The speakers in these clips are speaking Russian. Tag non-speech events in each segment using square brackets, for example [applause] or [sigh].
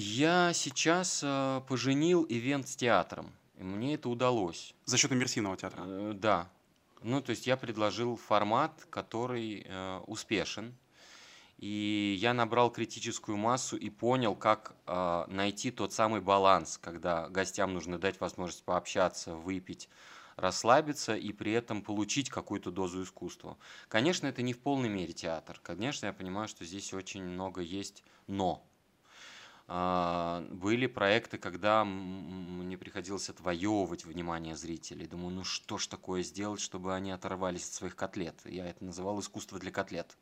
Я сейчас э, поженил ивент с театром. И мне это удалось. За счет иммерсивного театра? Э, да. Ну, то есть я предложил формат, который э, успешен. И я набрал критическую массу и понял, как э, найти тот самый баланс, когда гостям нужно дать возможность пообщаться, выпить, расслабиться и при этом получить какую-то дозу искусства. Конечно, это не в полной мере театр. Конечно, я понимаю, что здесь очень много есть «но». А, были проекты, когда мне приходилось отвоевывать внимание зрителей. Думаю, ну что ж такое сделать, чтобы они оторвались от своих котлет? Я это называл искусство для котлет.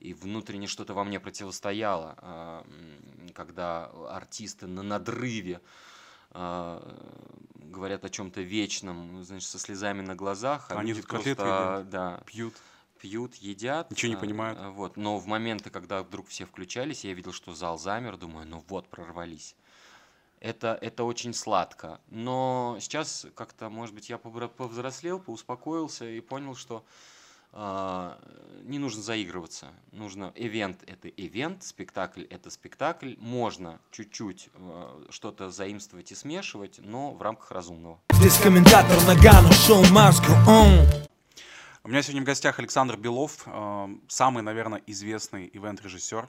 И внутренне что-то во мне противостояло, а, когда артисты на надрыве а, говорят о чем-то вечном, значит, со слезами на глазах. А они тут просто, да, пьют пьют, едят. Ничего не понимают. А, вот. Но в моменты, когда вдруг все включались, я видел, что зал замер, думаю, ну вот, прорвались. Это, это очень сладко. Но сейчас как-то, может быть, я повзрослел, поуспокоился и понял, что э, не нужно заигрываться. Нужно ивент это ивент, спектакль это спектакль. Можно чуть-чуть э, что-то заимствовать и смешивать, но в рамках разумного. Здесь комментатор Нагано, шоу Маску, у меня сегодня в гостях Александр Белов, э, самый, наверное, известный ивент-режиссер.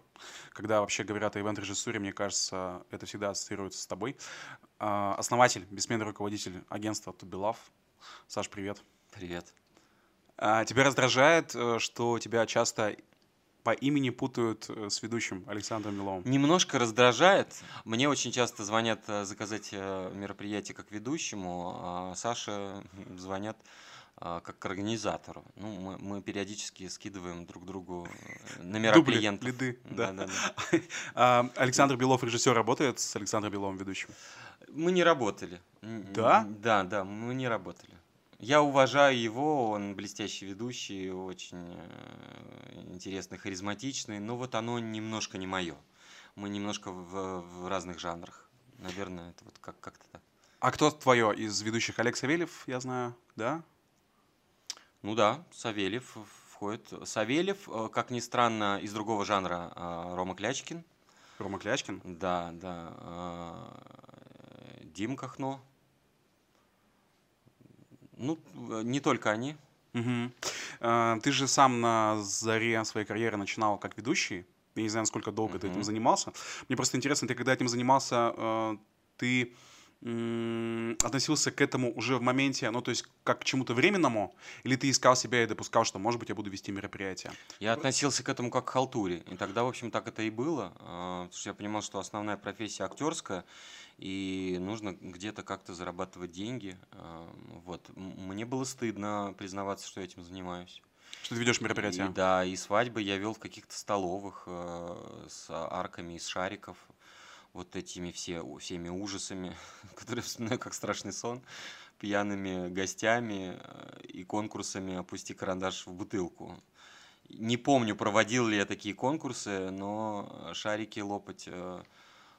Когда вообще говорят о ивент-режиссуре, мне кажется, это всегда ассоциируется с тобой. Э, основатель, бессменный руководитель агентства Тубилав. Саш, привет. Привет. А, тебя раздражает, э, что тебя часто по имени путают с ведущим Александром Беловым? Немножко раздражает. Мне очень часто звонят заказать мероприятие как ведущему, а Саше звонят как к организатору. Ну, мы, мы периодически скидываем друг другу э, номера Дубли, клиентов. Лиды, да. да, да, да. Александр Белов, режиссер, работает с Александром Беловым, ведущим? Мы не работали. Да? Да, да, мы не работали. Я уважаю его, он блестящий ведущий, очень э, интересный, харизматичный, но вот оно немножко не мое. Мы немножко в, в разных жанрах. Наверное, это вот как- как-то так. А кто твое из ведущих? Олег Савельев, я знаю, да? Ну да, Савельев входит. Савельев, э, как ни странно, из другого жанра э, Рома Клячкин. Рома Клячкин? Да, да. Э, Дим Кахно. Ну, не только они. Угу. Ты же сам на заре своей карьеры начинал как ведущий. Я не знаю, насколько долго угу. ты этим занимался. Мне просто интересно, ты когда этим занимался, ты относился к этому уже в моменте, ну, то есть как к чему-то временному, или ты искал себя и допускал, что, может быть, я буду вести мероприятие? Я относился к этому как к халтуре, и тогда, в общем, так это и было, а, потому что я понимал, что основная профессия актерская, и нужно где-то как-то зарабатывать деньги. А, вот. Мне было стыдно признаваться, что я этим занимаюсь. Что ты ведешь мероприятия? И, да, и свадьбы я вел в каких-то столовых э, с арками из шариков вот этими все, всеми ужасами, [laughs] которые вспоминаю как страшный сон, пьяными гостями э, и конкурсами «Опусти карандаш в бутылку». Не помню, проводил ли я такие конкурсы, но шарики лопать э,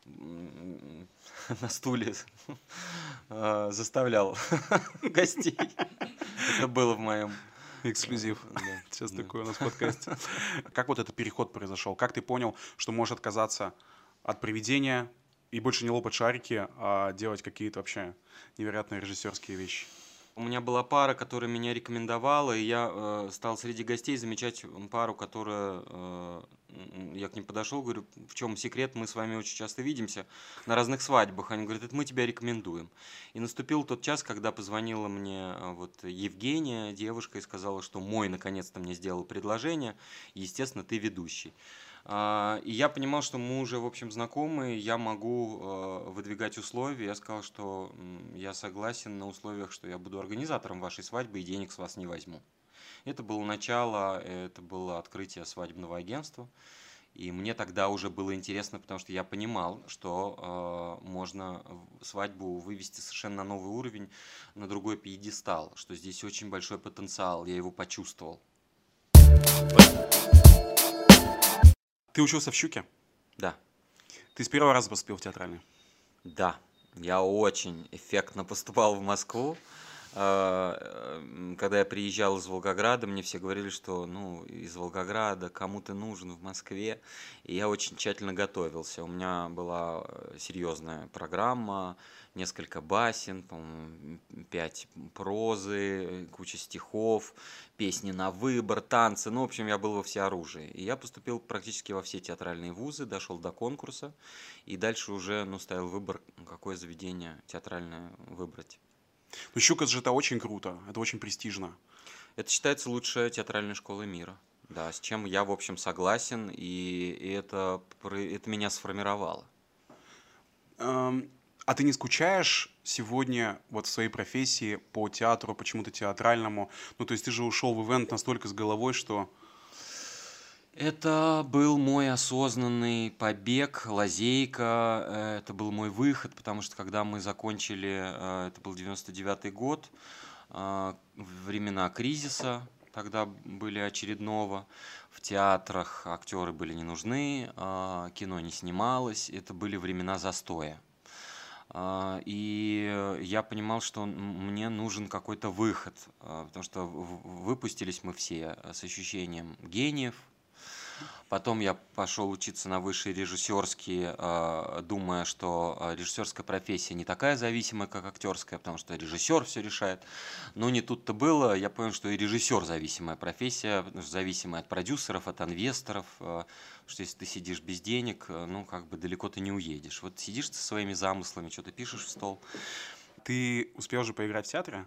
[laughs] на стуле [laughs] э, заставлял гостей. Это было в моем Эксклюзив. Да, Сейчас да. такое у нас в подкасте. Как вот этот переход произошел? Как ты понял, что можешь отказаться от приведения и больше не лопать шарики, а делать какие-то вообще невероятные режиссерские вещи. У меня была пара, которая меня рекомендовала, и я э, стал среди гостей замечать пару, которая... Э, я к ним подошел, говорю, в чем секрет, мы с вами очень часто видимся на разных свадьбах. Они говорят, это мы тебя рекомендуем. И наступил тот час, когда позвонила мне э, вот Евгения, девушка, и сказала, что мой наконец-то мне сделал предложение, и, естественно, ты ведущий. А, и я понимал, что мы уже, в общем, знакомы, я могу э, выдвигать условия. Я сказал, что я согласен на условиях, что я буду организатором вашей свадьбы и денег с вас не возьму. Это было начало, это было открытие свадебного агентства. И мне тогда уже было интересно, потому что я понимал, что э, можно свадьбу вывести совершенно на новый уровень, на другой пьедестал, что здесь очень большой потенциал, я его почувствовал. Ты учился в «Щуке»? Да. Ты с первого раза поступил в театральный? Да. Я очень эффектно поступал в Москву. А, когда я приезжал из Волгограда, мне все говорили, что ну, из Волгограда кому ты нужен в Москве. И я очень тщательно готовился. У меня была э, серьезная программа, несколько басен, пять прозы, куча стихов, песни на выбор, танцы. Ну, в общем, я был во всеоружии. И я поступил практически во все театральные вузы, дошел до конкурса. И дальше уже ну, ставил выбор, какое заведение театральное выбрать. Ну, Щукас же это очень круто, это очень престижно. Это считается лучшая театральная школа мира. Да, с чем я, в общем, согласен, и, и это, это меня сформировало. Эм, а ты не скучаешь сегодня вот в своей профессии по театру, почему-то театральному? Ну, то есть ты же ушел в ивент настолько с головой, что... Это был мой осознанный побег, лазейка, э, это был мой выход, потому что когда мы закончили, э, это был 99 год, э, времена кризиса, тогда были очередного, в театрах актеры были не нужны, кино не снималось, это были времена застоя. И я понимал, что мне нужен какой-то выход, потому что выпустились мы все с ощущением гениев, Потом я пошел учиться на высшие режиссерские, а, думая, что а, режиссерская профессия не такая зависимая, как актерская, потому что режиссер все решает. Но не тут-то было. Я понял, что и режиссер зависимая профессия, зависимая от продюсеров, от инвесторов. А, что если ты сидишь без денег, ну, как бы далеко ты не уедешь. Вот сидишь со своими замыслами, что-то пишешь в стол. Ты успел же поиграть в театре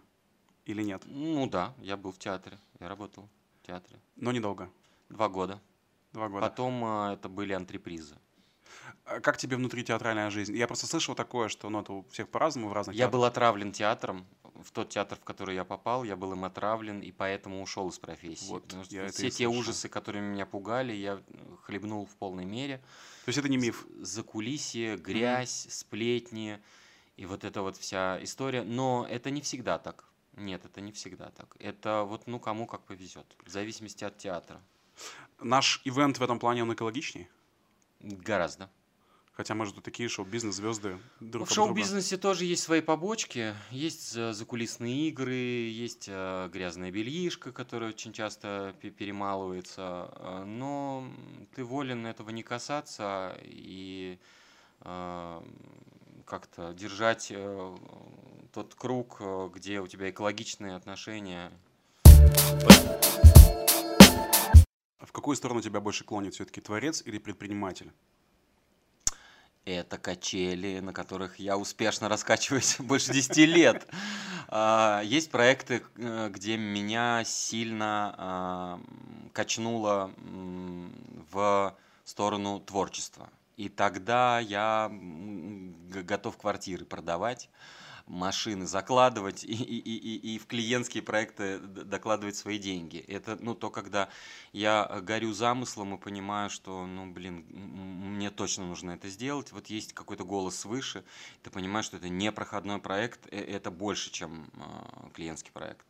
или нет? Ну да, я был в театре, я работал в театре. Но недолго? Два года. Два года. Потом а, это были антрепризы. А как тебе внутри театральная жизнь? Я просто слышал такое, что ну, это у всех по-разному в разных Я театрах. был отравлен театром. В тот театр, в который я попал, я был им отравлен, и поэтому ушел из профессии. Вот, я все те слышал. ужасы, которые меня пугали, я хлебнул в полной мере. То есть это не миф? За кулисье, грязь, mm-hmm. сплетни и вот эта вот вся история. Но это не всегда так. Нет, это не всегда так. Это вот ну кому как повезет, в зависимости от театра. Наш ивент в этом плане, он экологичнее? Гораздо. Хотя, может, тут такие шоу-бизнес-звезды друг В шоу-бизнесе тоже есть свои побочки. Есть закулисные игры, есть э, грязная бельишка, которая очень часто перемалывается. Э, но ты волен этого не касаться и э, как-то держать тот круг, где у тебя экологичные отношения. В какую сторону тебя больше клонит все-таки творец или предприниматель? Это качели, на которых я успешно раскачиваюсь [laughs] больше 10 лет. А, есть проекты, э, где меня сильно а, качнуло в сторону творчества. И тогда я готов квартиры продавать машины закладывать и, и, и, и в клиентские проекты докладывать свои деньги. Это ну, то, когда я горю замыслом и понимаю, что, ну, блин, мне точно нужно это сделать. Вот есть какой-то голос свыше, ты понимаешь, что это не проходной проект, э, это больше, чем э, клиентский проект.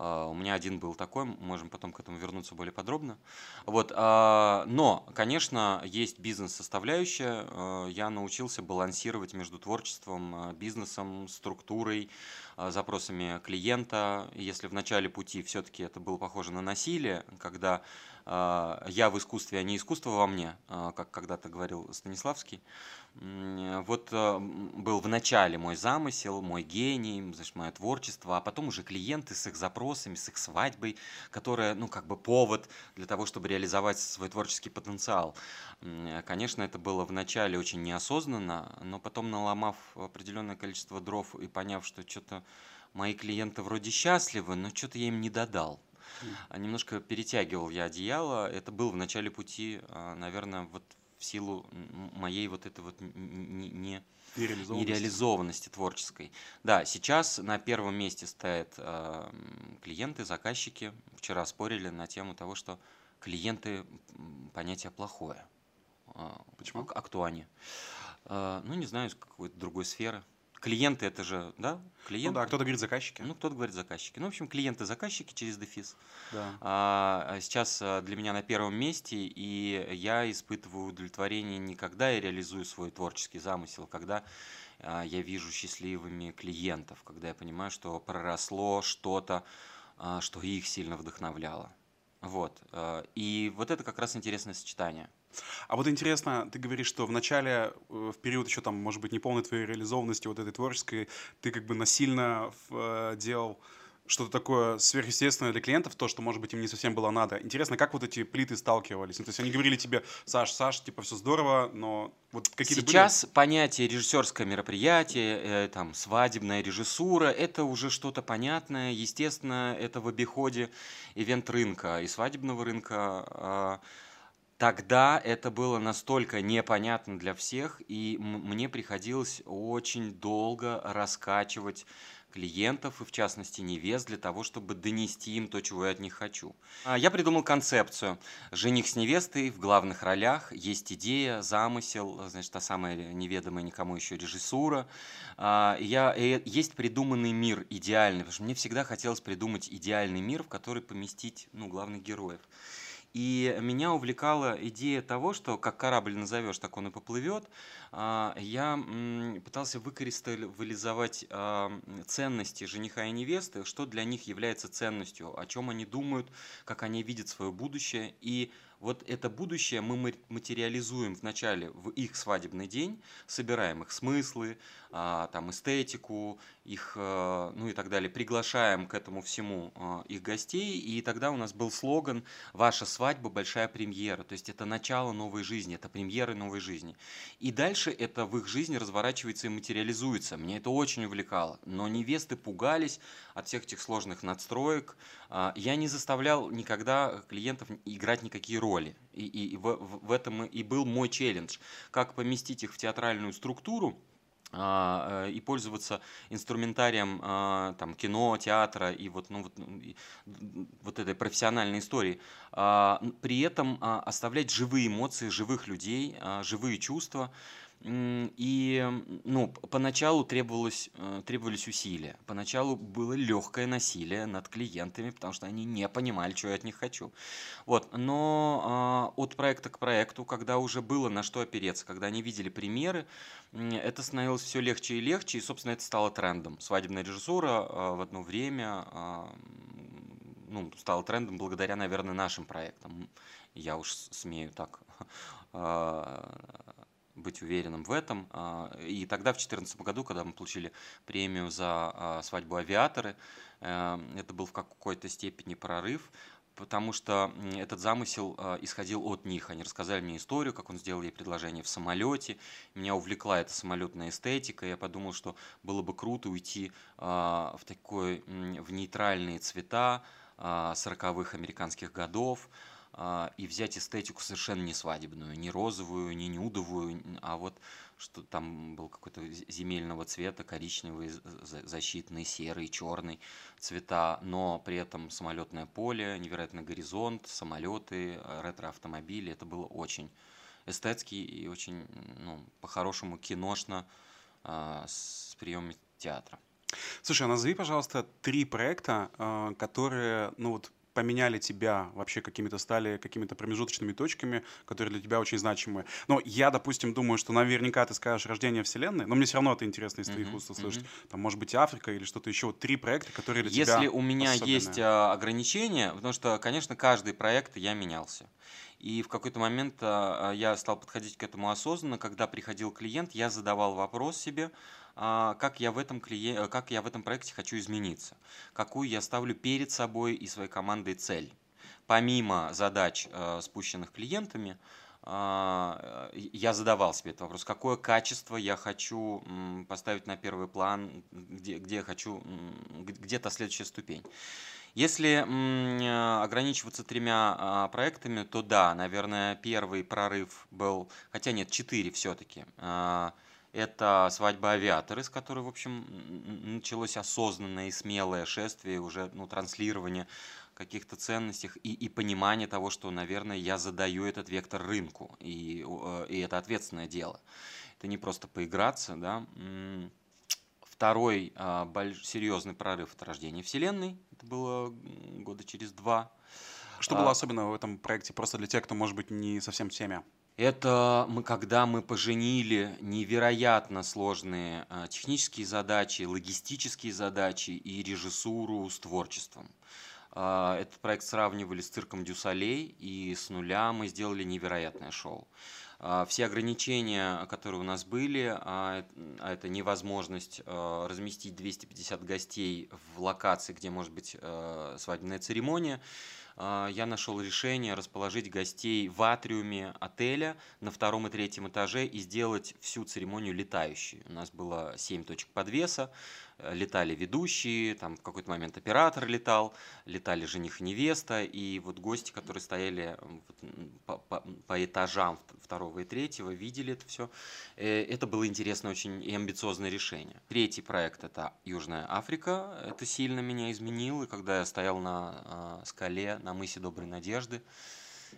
А, у меня один был такой, можем потом к этому вернуться более подробно. Вот, а, но, конечно, есть бизнес-составляющая. А, я научился балансировать между творчеством, бизнесом, структурой, запросами клиента. Если в начале пути все-таки это было похоже на насилие, когда я в искусстве, а не искусство во мне, как когда-то говорил Станиславский, вот э, был в начале мой замысел, мой гений, значит, мое творчество, а потом уже клиенты с их запросами, с их свадьбой, которая, ну, как бы повод для того, чтобы реализовать свой творческий потенциал. Конечно, это было в начале очень неосознанно, но потом, наломав определенное количество дров и поняв, что что-то мои клиенты вроде счастливы, но что-то я им не додал. А немножко перетягивал я одеяло. Это был в начале пути, а, наверное, вот в силу моей вот этой вот не, не, нереализованности. нереализованности творческой. Да, сейчас на первом месте стоят э, клиенты, заказчики. Вчера спорили на тему того, что клиенты понятие плохое. Почему? А, а кто они? Э, ну, не знаю, из какой-то другой сферы клиенты это же, да, Ну клиенты. да, кто-то говорит заказчики. Ну, кто-то говорит заказчики. Ну, в общем, клиенты-заказчики через дефис. Да. А, а сейчас а, для меня на первом месте, и я испытываю удовлетворение не когда я реализую свой творческий замысел, когда а, я вижу счастливыми клиентов, когда я понимаю, что проросло что-то, а, что их сильно вдохновляло. Вот. а, И вот это как раз интересное сочетание. А вот интересно, ты говоришь, что в начале, э, в период еще там, может быть, неполной твоей реализованности вот этой творческой, ты как бы насильно э, делал что-то такое сверхъестественное для клиентов, то, что, может быть, им не совсем было надо. Интересно, как вот эти плиты сталкивались? Ну, то есть они говорили тебе, Саш, Саш, типа, все здорово, но вот какие-то были- Сейчас понятие режиссерское мероприятие, э, там, свадебная режиссура, это уже что-то понятное, естественно, это в обиходе ивент-рынка и свадебного рынка. а, Тогда это было настолько непонятно для всех, и мне приходилось очень долго раскачивать клиентов, и в частности невест, для того, чтобы донести им то, чего я от них хочу. А, Я придумал концепцию. Жених с невестой в главных ролях, есть идея, замысел, значит, та самая неведомая никому еще режиссура. А, Я, и есть придуманный мир идеальный, потому что мне всегда хотелось придумать идеальный мир, в который поместить ну, главных героев. И меня увлекала идея того, что как корабль назовешь, так он и поплывет. А, Я пытался выкристаллизовать а, ценности жениха и невесты, что для них является ценностью, о чем они думают, как они видят свое будущее. И вот это будущее мы ма- материализуем вначале в их свадебный день, собираем их смыслы, там эстетику, их, э, ну и так далее, приглашаем к этому всему а, их гостей, и тогда у нас был слоган «Ваша свадьба – большая премьера», то есть это начало новой жизни, это премьеры новой жизни. И дальше это в их жизни разворачивается и материализуется. Мне это очень увлекало. Но невесты пугались от всех этих сложных надстроек. А, Я не заставлял никогда клиентов играть никакие роли. И, и- и в, в- этом и был мой челлендж. Как поместить их в театральную структуру, а, и пользоваться инструментарием а, там, кино, театра и вот, ну, вот, и вот этой профессиональной истории. А, При этом а, оставлять живые эмоции, живых людей, а, живые чувства. И ну, поначалу требовалось, э, требовались усилия. Поначалу было легкое насилие над клиентами, потому что они не понимали, что я от них хочу. Вот. Но а, от проекта к проекту, когда уже было на что опереться, когда они видели примеры, это становилось все легче и легче, и, собственно, это стало трендом. Свадебная режиссура а, в одно время а, ну, стала трендом благодаря, наверное, нашим проектам. Я уж смею так [laughs] а, быть уверенным в этом. А, И тогда, в 2014 году, когда мы получили премию за а, свадьбу авиаторы, э, это был в какой-то степени прорыв, потому что этот замысел а, исходил от них. Они рассказали мне историю, как он сделал ей предложение в самолете. Меня увлекла эта самолетная эстетика. Я подумал, что было бы круто уйти в такой, в нейтральные цвета а, 40-х американских годов и взять эстетику совершенно не свадебную, не розовую, не нюдовую, а вот что там был какой-то земельного цвета, коричневый, защитный, серый, черный цвета, но при этом самолетное поле, невероятный горизонт, самолеты, э, ретро-автомобили. Это было очень эстетски и очень, ну, по-хорошему киношно а, с приемами театра. Слушай, а назови, пожалуйста, три проекта, э, которые, ну вот, поменяли тебя, вообще какими-то стали какими-то промежуточными точками, которые для тебя очень значимые. Но я, допустим, думаю, что наверняка ты скажешь «Рождение Вселенной», но мне все равно это интересно из твоих уст услышать. Там, может быть, Африка или что-то еще. Вот три проекта, которые для тебя Если у меня есть особенные. а, ограничения, потому что, конечно, каждый проект я менялся. И в какой-то момент а, а, я стал подходить к этому осознанно, когда приходил клиент, я задавал вопрос себе, как я в этом клие- э, как я в этом проекте хочу измениться, какую я ставлю перед собой и своей командой цель. Помимо задач, э, спущенных клиентами, а, э, я задавал себе этот вопрос, какое качество я хочу поставить на первый план, где, где я хочу, где-то следующая ступень. Если ограничиваться тремя а, проектами, то да, наверное, первый прорыв был, хотя нет, четыре все-таки. Это свадьба авиаторы, с которой, в общем, началось осознанное и смелое шествие, уже ну, транслирование каких-то ценностей и, и понимание того, что, наверное, я задаю этот вектор рынку, и, э, и это ответственное дело. Это не просто поиграться, да. Второй а, больш- серьезный прорыв это рождение Вселенной. Это было года через два. Что было особенного в этом проекте, просто для тех, кто, может быть, не совсем в теме? Это мы, когда мы поженили невероятно сложные а, технические задачи, логистические задачи и режиссуру с творчеством. А, этот проект сравнивали с цирком Дюсалей, и с нуля мы сделали невероятное шоу. А, все ограничения, которые у нас были, а это невозможность разместить 250 гостей в локации, где может быть свадебная церемония, я нашел решение расположить гостей в атриуме отеля на втором и третьем этаже и сделать всю церемонию летающей. У нас было 7 точек подвеса, летали ведущие, там в какой-то момент оператор летал, летали жених и невеста, и вот гости, которые стояли по, по, по этажам второго и третьего, видели это все. Э, это было интересно очень и амбициозное решение. Третий проект это Южная Африка. Это сильно меня изменило, когда я стоял на а, скале на мысе Доброй Надежды.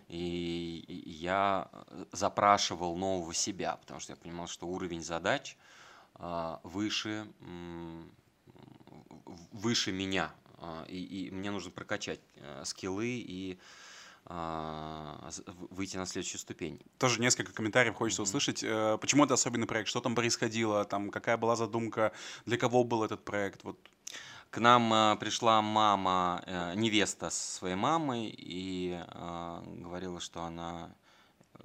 И я запрашивал нового себя, потому что я понимал, что уровень задач – выше, выше меня. А, и, и мне нужно прокачать э, скиллы и а, выйти на следующую ступень. Тоже несколько комментариев хочется mm-hmm. услышать. Э, почему это особенный проект? Что там происходило? Там какая была задумка? Для кого был этот проект? Вот. К нам пришла мама, э, невеста со своей мамой и говорила, что она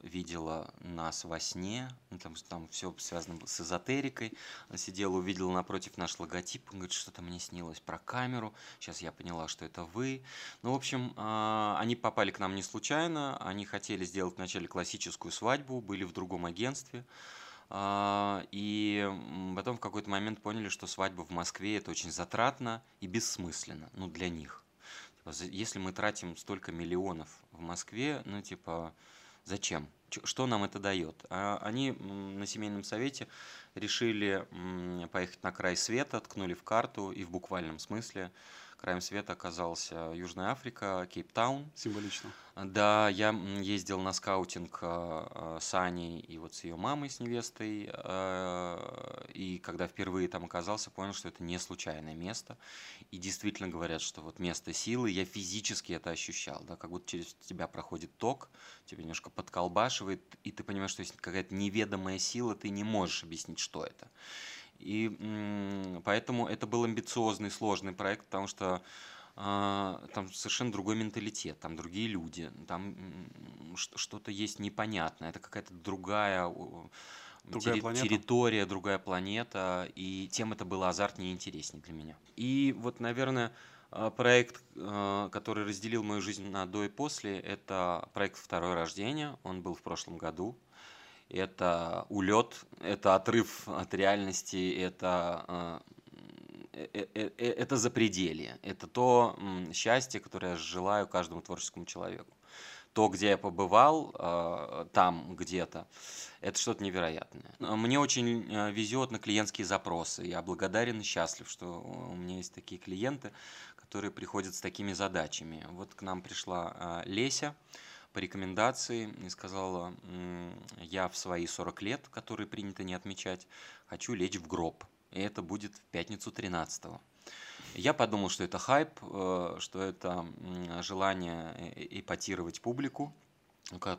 видела нас во сне, ну, там, там все связано с эзотерикой. Она сидела, увидела напротив наш логотип, говорит, что-то мне снилось про камеру. Сейчас я поняла, что это вы. Ну, в общем, а, они попали к нам не случайно. Они хотели сделать вначале классическую свадьбу, были в другом агентстве. А, и потом в какой-то момент поняли, что свадьба в Москве это очень затратно и бессмысленно, ну, для них. Типа, если мы тратим столько миллионов в Москве, ну, типа, Зачем? Что нам это дает? А они на семейном совете решили поехать на край света, ткнули в карту и в буквальном смысле краем света оказался Южная Африка, Кейптаун. Символично. Да, я ездил на скаутинг а, а, с Аней и вот с ее мамой, с невестой. А, и когда впервые там оказался, понял, что это не случайное место. И действительно говорят, что вот место силы, я физически это ощущал, да, как будто через тебя проходит ток, тебя немножко подколбашивает, и ты понимаешь, что есть какая-то неведомая сила, ты не можешь объяснить, что это. И поэтому это был амбициозный, сложный проект, потому что а, там совершенно другой менталитет, там другие люди, там что-то есть непонятное, это какая-то другая, другая терри- планета. территория, другая планета, и тем это было азартнее и интереснее для меня. И вот, наверное, а, проект, а, который разделил мою жизнь на до и после, это проект «Второе рождение», он был в прошлом году, это улет, это отрыв от реальности, это, э, э, э, это запределье, это то счастье, которое я желаю каждому творческому человеку. То, где я побывал, там где-то, это что-то невероятное. Мне очень везет на клиентские запросы. Я благодарен и счастлив, что у меня есть такие клиенты, которые приходят с такими задачами. Вот к нам пришла Леся, по рекомендации и сказала, я в свои 40 лет, которые принято не отмечать, хочу лечь в гроб. И это будет в пятницу 13 -го. Я подумал, что это хайп, э, что это желание эпатировать публику.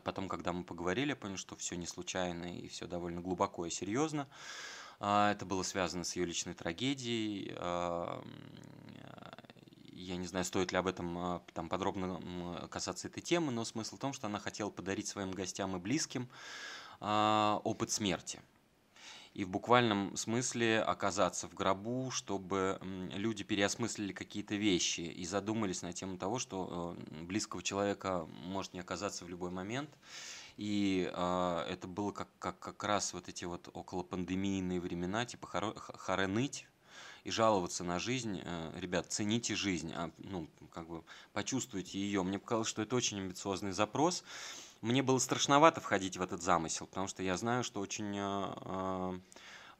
Потом, когда мы поговорили, я понял, что все не случайно и все довольно глубоко и серьезно. А, это было связано с ее личной трагедией, я не знаю, стоит ли об этом а, там подробно касаться этой темы, но смысл в том, что она хотела подарить своим гостям и близким а, опыт смерти. И в буквальном смысле оказаться в гробу, чтобы люди переосмыслили какие-то вещи и задумались на тему того, что э, близкого человека может не оказаться в любой момент. И э, это было как, как, как раз вот эти вот около пандемийные времена, типа хоро, хоре ныть, и жаловаться на жизнь, э, ребят, цените жизнь, а, ну, как бы почувствуйте ее. Мне показалось, что это очень амбициозный запрос. Мне было страшновато входить в этот замысел, потому что я знаю, что очень э, а,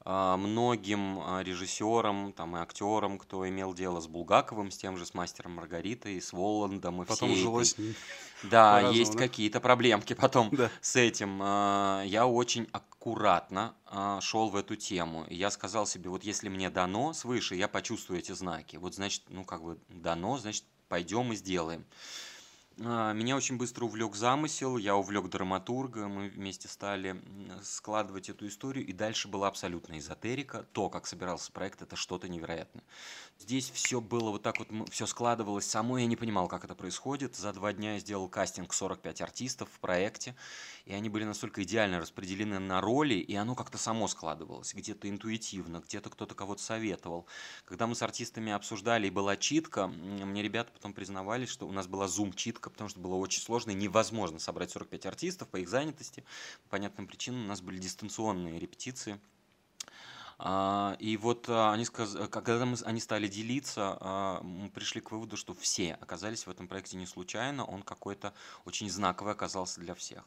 многим а, режиссерам там, и актерам, кто имел дело с Булгаковым, с тем же, с «Мастером Маргаритой», с Воландом и Потом всей жилось этой... [laughs] Да, по-разному, есть какие-то проблемки потом [laughs] Да. с этим. А, Я очень аккуратно шел в эту тему. И я сказал себе, вот если мне дано свыше, я почувствую эти знаки. Вот значит, ну как бы дано, значит, пойдем и сделаем. А, Меня очень быстро увлек замысел, я увлек драматурга, мы вместе стали складывать эту историю, и дальше была абсолютная эзотерика. То, как собирался проект, это что-то невероятное. Здесь все было вот так вот, все складывалось само, я не понимал, как это происходит. За два дня я сделал кастинг 45 артистов в проекте, и они были настолько идеально распределены на роли, и оно как-то само складывалось, где-то интуитивно, где-то кто-то кого-то советовал. Когда мы с артистами обсуждали, и была читка, мне ребята потом признавались, что у нас была зум-читка, потому что было очень сложно и невозможно собрать 45 артистов по их занятости. По понятным причинам у нас были дистанционные репетиции. А, И вот а, они сказ... когда мы, они стали делиться, а, мы пришли к выводу, что все оказались в этом проекте не случайно, он какой-то очень знаковый оказался для всех.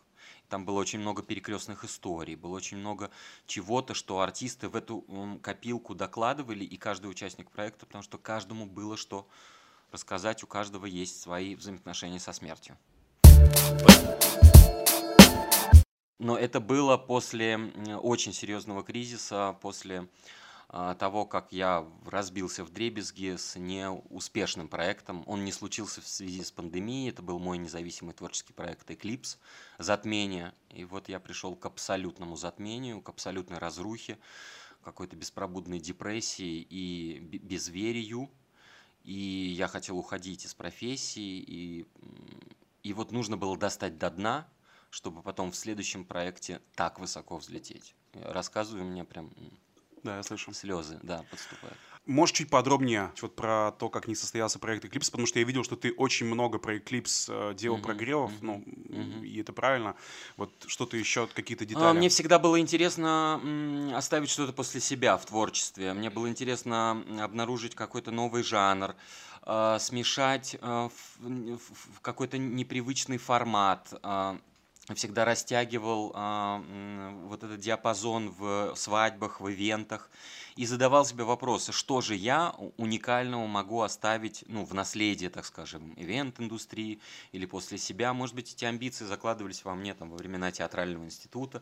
Там было очень много перекрестных историй, было очень много чего-то, что артисты в эту копилку докладывали, и каждый участник проекта, потому что каждому было что рассказать, у каждого есть свои взаимоотношения со смертью. Но это было после очень серьезного кризиса, после а, того, как я разбился в дребезги с неуспешным проектом. Он не случился в связи с пандемией, это был мой независимый творческий проект «Эклипс», «Затмение». И вот я пришел к абсолютному затмению, к абсолютной разрухе, какой-то беспробудной депрессии и бе- безверию. И я хотел уходить из профессии, и, и вот нужно было достать до дна, чтобы потом в следующем проекте так высоко взлететь. Рассказываю, меня прям Да, я слышу. слезы, да, подступают. Можешь чуть подробнее вот про то, как не состоялся проект Eclipse, потому что я видел, что ты очень много про Eclipse э, делал Мгм, прогревов, мгм, ну, мгм. и это правильно. Вот что-то еще, какие-то А, детали. Мне всегда было интересно оставить что-то после себя в творчестве. Мне было интересно обнаружить какой-то новый жанр, а, смешать в в- в какой-то непривычный формат. Всегда растягивал м, вот этот диапазон в свадьбах, в ивентах и задавал себе вопросы, что же я уникального могу оставить ну, в наследие, так скажем, ивент-индустрии или после себя. Может быть, эти амбиции закладывались во мне там, во времена театрального института,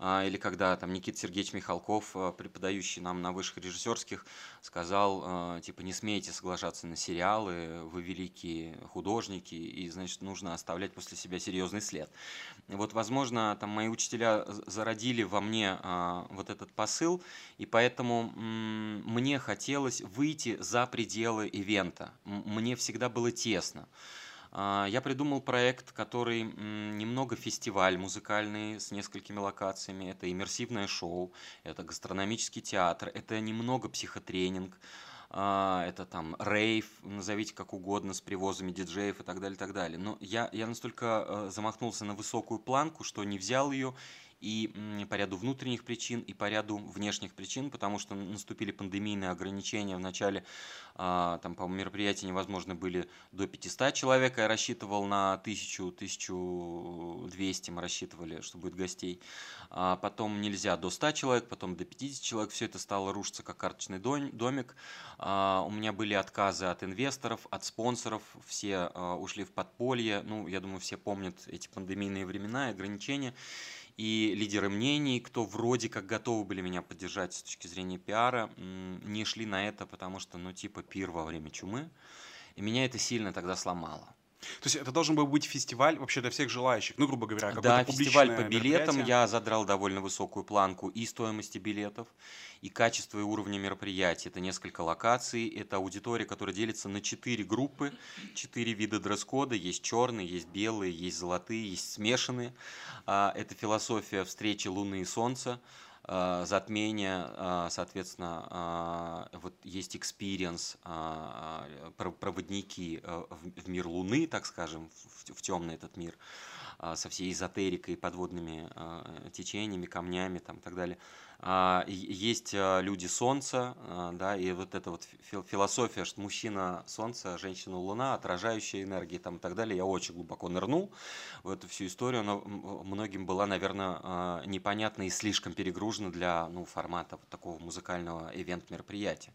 или когда там Никита Сергеевич Михалков, а, преподающий нам на высших режиссерских, сказал, а, типа, не смейте соглашаться на сериалы, вы великие художники, и, значит, нужно оставлять после себя серьезный след. Вот, возможно, там мои учителя зародили во мне а, вот этот посыл, и поэтому мне хотелось выйти за пределы ивента. Мне всегда было тесно. А, Я придумал проект, который немного фестиваль музыкальный с несколькими локациями. Это иммерсивное шоу, это гастрономический театр, это немного психотренинг, а, это там рейв, назовите как угодно, с привозами диджеев и так далее, и так далее. Но я, я настолько э, замахнулся на высокую планку, что не взял ее и по ряду внутренних причин, и по ряду внешних причин, потому что наступили пандемийные ограничения в начале, а, там, по мероприятия невозможно были до 500 человек, я рассчитывал на 1000, 1200 мы рассчитывали, что будет гостей. А потом нельзя до 100 человек, потом до 50 человек, все это стало рушиться как карточный дом- домик. А, У меня были отказы от инвесторов, от спонсоров, все а, ушли в подполье. Ну, я думаю, все помнят эти пандемийные времена и ограничения. И лидеры мнений, кто вроде как готовы были меня поддержать с точки зрения пиара, не шли на это, потому что, ну, типа пир во время чумы. И меня это сильно тогда сломало. То есть это должен был быть фестиваль вообще для всех желающих, ну, грубо говоря, какое-то Да, фестиваль по билетам. Я задрал довольно высокую планку и стоимости билетов, и качества и уровня мероприятий. Это несколько локаций, это аудитория, которая делится на четыре группы, четыре вида дресс-кода. Есть черные, есть белые, есть золотые, есть смешанные. А, Это философия встречи Луны и Солнца а, затмение, а, соответственно, а, вот есть experience, про- проводники в мир Луны, так скажем, в, темный этот мир, со всей эзотерикой, подводными а, течениями, камнями там, и так далее. А, есть а, люди Солнца, а, да, и вот эта вот философия, что мужчина Солнце, женщина Луна, отражающая энергии там и так далее, я очень глубоко нырнул в эту всю историю, но многим была, наверное, непонятна и слишком перегружена для ну, формата вот такого музыкального ивент-мероприятия.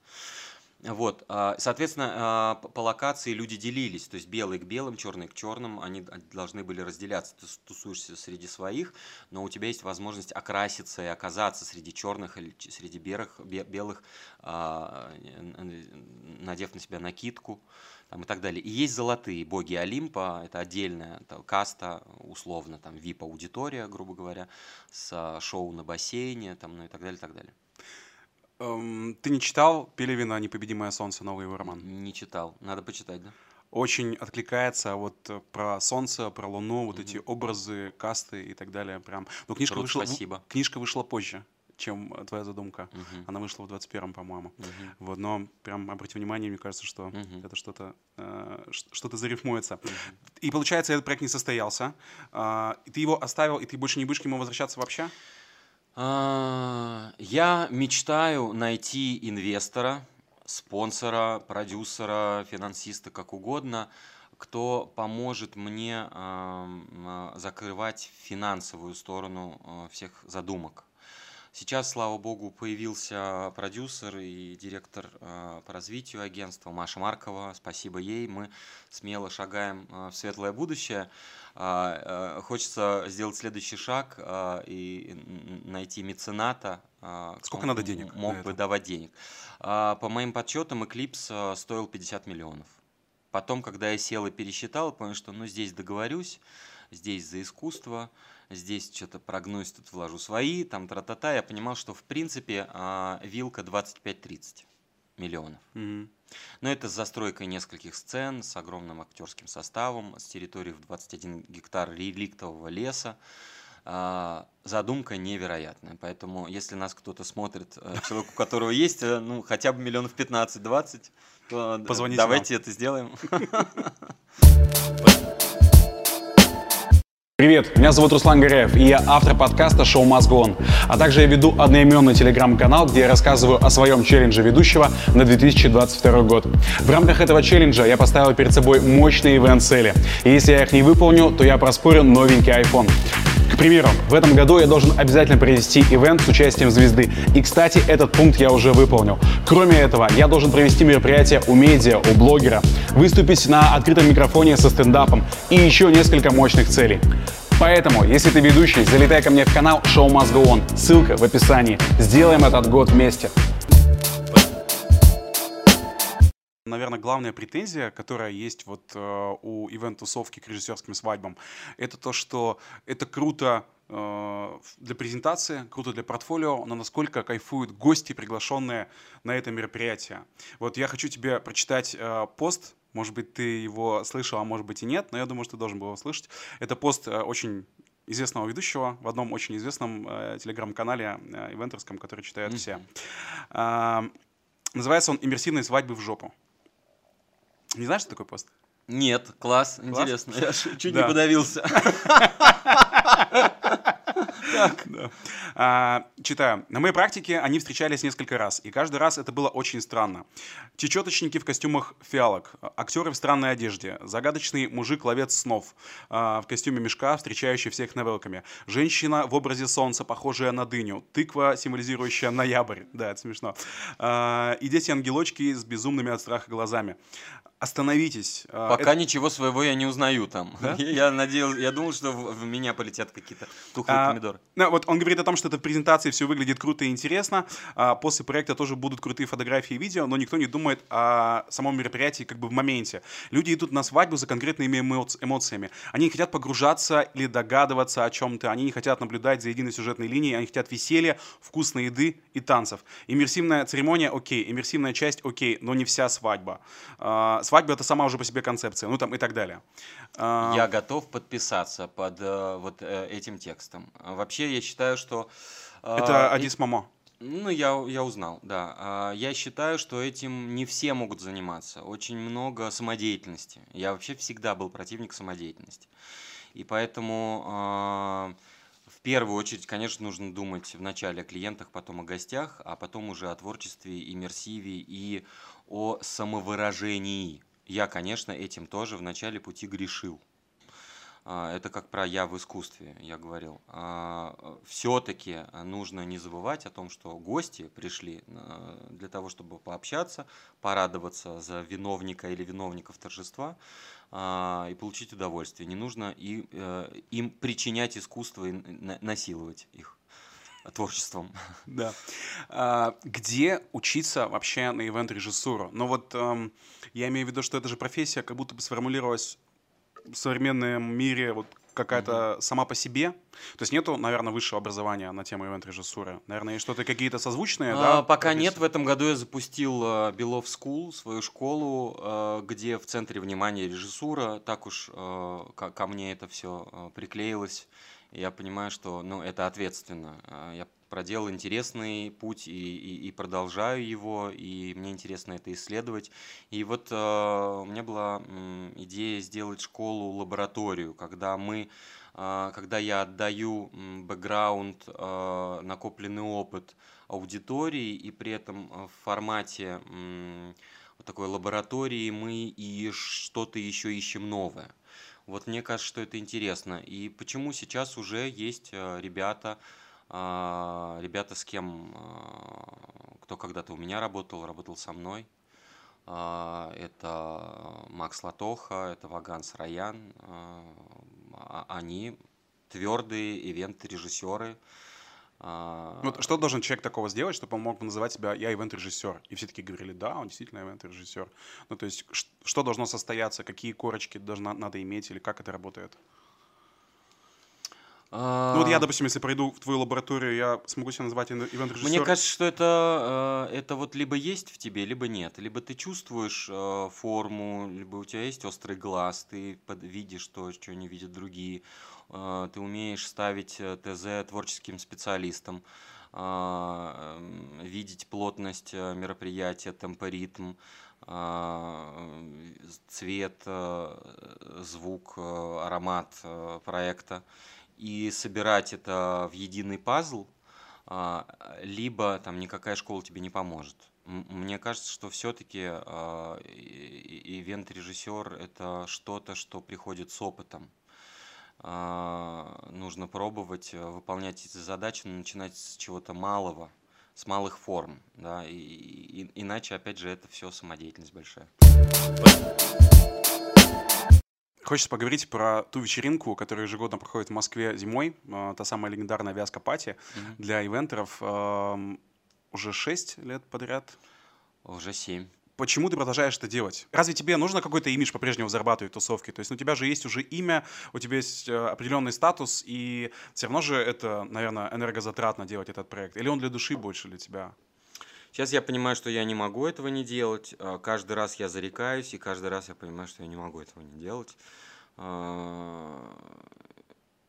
Вот, а, соответственно, а, по локации люди делились, то есть белые к белым, черные к черным, они должны были разделяться. Ты тусуешься среди своих, но у тебя есть возможность окраситься и оказаться среди черных или среди белых, белых а, надев на себя накидку там, и так далее. И есть золотые боги Олимпа, это отдельная это каста, условно, там, VIP-аудитория, грубо говоря, с шоу на бассейне, там, ну и так далее, и так далее. Эм, ты не читал Пелевина «Непобедимое солнце», новый его роман? Не читал. Надо почитать, да? Очень откликается вот э, про солнце, про луну, вот эти образы, касты и так далее. Прям. Но книжка Круто, вышла, спасибо. книжка вышла позже чем твоя задумка. Uh-huh. Она вышла в 21-м, по-моему. Uh-huh. Вот, но прям обрати внимание, мне кажется, что uh-huh. это что-то э, что-то зарифмуется. Uh-huh. И получается, этот проект не состоялся. Э, ты его оставил, и ты больше не будешь к нему возвращаться вообще? А, я мечтаю найти инвестора, спонсора, продюсера, финансиста, как угодно, кто поможет мне а, закрывать финансовую сторону а, всех задумок. Сейчас, слава богу, появился продюсер и директор по развитию агентства Маша Маркова. Спасибо ей. Мы смело шагаем в светлое будущее. А, э, хочется сделать следующий шаг а, и найти мецената. А, Сколько надо денег? Мог бы давать денег. По моим подсчетам, Эклипс стоил 50 миллионов. Потом, когда я сел и пересчитал, понял, что ну здесь договорюсь, здесь за искусство, здесь что-то прогнусь, тут вложу свои, там тра-та-та. Я понимал, что в принципе вилка 25-30 миллионов. Mm-hmm. Но это с застройкой нескольких сцен, с огромным актерским составом, с территорией в 21 гектар реликтового леса. А, задумка невероятная. Поэтому, если нас кто-то смотрит, э, человек, у которого есть э, ну, хотя бы миллионов 15-20, то Позвоните давайте нам. это сделаем. [laughs] Привет, меня зовут Руслан Горяев, и я автор подкаста «Шоу On». А также я веду одноименный телеграм-канал, где я рассказываю о своем челлендже ведущего на 2022 год. В рамках этого челленджа я поставил перед собой мощные ивент-цели. И если я их не выполню, то я проспорю новенький iPhone. К примеру, в этом году я должен обязательно провести ивент с участием звезды. И, кстати, этот пункт я уже выполнил. Кроме этого, я должен провести мероприятие у медиа, у блогера, выступить на открытом микрофоне со стендапом и еще несколько мощных целей. Поэтому, если ты ведущий, залетай ко мне в канал Show Must Go On. Ссылка в описании. Сделаем этот год вместе. Наверное, главная претензия, которая есть вот э, у ивент-тусовки к режиссерским свадьбам, это то, что это круто э, для презентации, круто для портфолио, но насколько кайфуют гости, приглашенные на это мероприятие. Вот я хочу тебе прочитать э, пост может быть, ты его слышал, а может быть и нет, но я думаю, что ты должен был его слышать. Это пост э, очень известного ведущего в одном очень известном э, телеграм-канале э, ивентерском, который читают mm-hmm. все. Э, называется он «Иммерсивные свадьбы в жопу». Не знаешь, что такой пост? Нет, класс, класс? интересно. Я чуть не подавился. Так. Да. А, читаю. На моей практике они встречались несколько раз, и каждый раз это было очень странно. Чечеточники в костюмах фиалок, актеры в странной одежде, загадочный мужик-ловец снов а, в костюме мешка, встречающий всех на велками, женщина в образе солнца, похожая на дыню, тыква, символизирующая ноябрь, да, это смешно, а, и дети-ангелочки с безумными от страха глазами остановитесь. А, Пока это... ничего своего я не узнаю там. Да? [laughs] Я надеялся, я думал, что в, в меня полетят какие-то тухлые а, помидоры. Ну, вот он говорит о том, что это в презентации все выглядит круто и интересно. А, после проекта тоже будут крутые фотографии и видео, но никто не думает о самом мероприятии как бы в моменте. Люди идут на свадьбу за конкретными эмоци- эмоциями. Они не хотят погружаться или догадываться о чем-то. Они не хотят наблюдать за единой сюжетной линией. Они хотят веселья, вкусной еды и танцев. Иммерсивная церемония, окей. Иммерсивная часть, окей, но не вся свадьба. А, свадьба это сама уже по себе концепция, ну там и так далее. А, я готов подписаться под э, вот э, этим текстом. Вообще я считаю, что... Э, это Адис Мамо. Ну, я, я узнал, да. А, я считаю, что этим не все могут заниматься. Очень много самодеятельности. Я вообще всегда был противник самодеятельности. И поэтому первую очередь, конечно, нужно думать вначале о клиентах, потом о гостях, а потом уже о творчестве, иммерсиве и о самовыражении. Я, конечно, этим тоже в начале пути грешил. А, это как про я в искусстве, я говорил. А, Все-таки нужно не забывать о том, что гости пришли а, для того, чтобы пообщаться, порадоваться за виновника или виновников торжества и получить удовольствие. Не нужно э, им причинять искусство и насиловать их творчеством. [laughs] Да. А, где учиться вообще на ивент-режиссуру? Ну вот эм, я имею в виду, что это же профессия как будто бы сформулировалась в современном мире вот какая-то mm-hmm. сама по себе. То есть нету, наверное, высшего образования на тему ивент-режиссуры. Наверное, есть что-то какие-то созвучные, а, да? Пока профессии? нет. В этом году я запустил uh, Белов School, свою школу, uh, где в центре внимания режиссура. Так уж uh, ко, ко мне это все uh, приклеилось. Я понимаю, что ну, это ответственно. Я проделал интересный путь и, и, и продолжаю его, и мне интересно это исследовать. И вот э, у меня была э, идея сделать школу-лабораторию, когда мы э, когда я отдаю бэкграунд, накопленный опыт аудитории, и при этом в формате вот такой лаборатории мы и что-то еще ищем новое. Вот мне кажется, что это интересно. И почему сейчас уже есть э, ребята, а, ребята, с кем, а, кто когда-то у меня работал, работал со мной. А, это Макс Латоха, это Ваган Сараян. Они твердые ивент-режиссеры. Вот что должен человек такого сделать, чтобы он мог называть себя «я ивент-режиссер»? И все таки говорили, да, он действительно ивент-режиссер. Ну, то есть что должно состояться, какие корочки должна, надо иметь или как это работает? Ну вот я, допустим, если пройду в твою лабораторию, я смогу себя назвать ивент-режиссером? Мне кажется, что это, э, это вот либо есть в тебе, либо нет. Либо ты чувствуешь э, форму, либо у тебя есть острый глаз, ты видишь то, что не видят другие. Э, ты умеешь ставить ТЗ творческим специалистам, видеть плотность мероприятия, темпоритм, цвет, звук, аромат проекта и собирать это в единый пазл, либо там никакая школа тебе не поможет. Мне кажется, что все-таки ивент-режиссер это что-то, что приходит с опытом. А, нужно пробовать э, выполнять эти задачи, начинать с чего-то малого, с малых форм, да, и, и, иначе, опять же, это все самодеятельность большая. Хочется поговорить про ту вечеринку, которая ежегодно проходит в Москве зимой, э, та самая легендарная вязка пати mm-hmm. для ивентеров. Уже 6 лет подряд? Уже 7 почему ты продолжаешь это делать? Разве тебе нужно какой-то имидж по-прежнему зарабатывать тусовки? То есть ну, у тебя же есть уже имя, у тебя есть э, определенный статус, и все равно же это, наверное, энергозатратно делать этот проект. Или он для души больше для тебя? Сейчас я понимаю, что я не могу этого не делать. А, каждый раз я зарекаюсь, и каждый раз я понимаю, что я не могу этого не делать. А,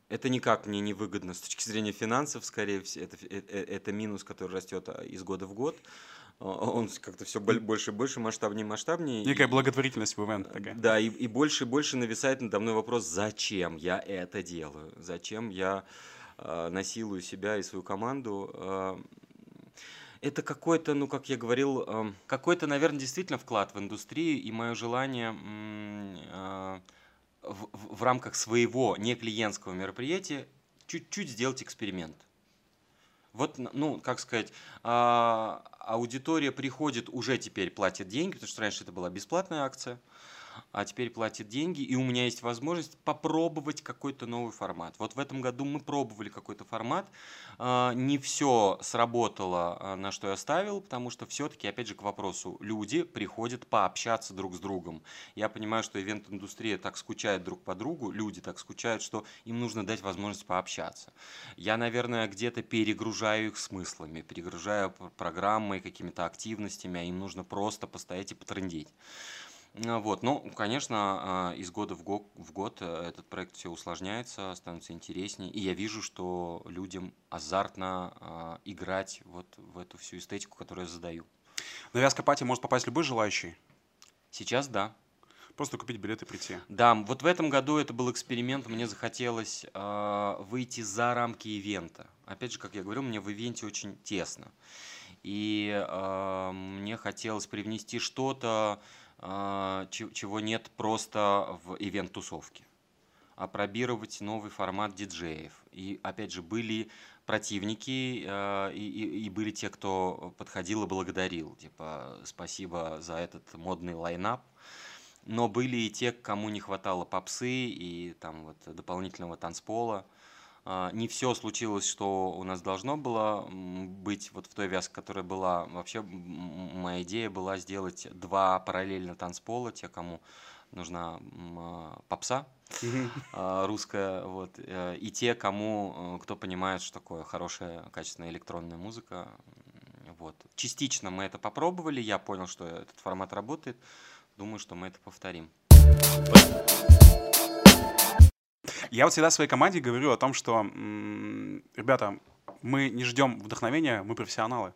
это никак мне не выгодно с точки зрения финансов, скорее всего. Это, это, э, это минус, который растет из года в год. Он как-то все больше и больше, масштабнее и масштабнее. Некая благотворительность в ивент такая. Да, и, и больше и больше нависает надо мной вопрос, зачем я это делаю? Зачем я э, насилую себя и свою команду? Э, это какой-то, ну, как я говорил, эм, какой-то, наверное, действительно вклад в индустрию и мое желание э, в, в рамках своего не клиентского мероприятия чуть-чуть сделать эксперимент. Вот, ну, как сказать, а, аудитория приходит, уже теперь платит деньги, потому что раньше это была бесплатная акция а теперь платит деньги, и у меня есть возможность попробовать какой-то новый формат. Вот в этом году мы пробовали какой-то формат, а, не все сработало, а, на что я ставил, потому что все-таки, опять же, к вопросу, люди приходят пообщаться друг с другом. Я понимаю, что ивент-индустрия так скучает друг по другу, люди так скучают, что им нужно дать возможность пообщаться. Я, наверное, где-то перегружаю их смыслами, перегружаю программой, какими-то активностями, а им нужно просто постоять и потрындеть. А, вот, ну, конечно, а, из года в год, в год э, этот проект все усложняется, становится интереснее, и я вижу, что людям азартно играть вот в эту всю эстетику, которую я задаю. На вязкопати может попасть любой желающий? Сейчас да. Просто купить билет и прийти. Да, вот в этом году это был эксперимент, мне захотелось э, выйти за рамки ивента. Опять же, как я говорил, мне в ивенте очень тесно. И э, мне хотелось привнести что-то, э, чего нет просто в ивент-тусовке. Опробировать новый формат диджеев. И опять же, были противники э, и, и, и были те, кто подходил и благодарил. Типа, спасибо за этот модный лайнап. Но были и те, кому не хватало попсы и там вот дополнительного танцпола. А, не все случилось, что у нас должно было быть вот в той вязке, которая была. Вообще моя идея была сделать два параллельно танцпола, те, кому нужна а, попса mm-hmm. [laughs] русская, вот, э, и те, кому, э, кто понимает, что такое хорошая, качественная электронная музыка. Вот. Частично мы это попробовали, я понял, что этот формат работает. Думаю, что мы это повторим. Я вот всегда своей команде говорю о том, что, ребята, мы не ждем вдохновения, мы профессионалы.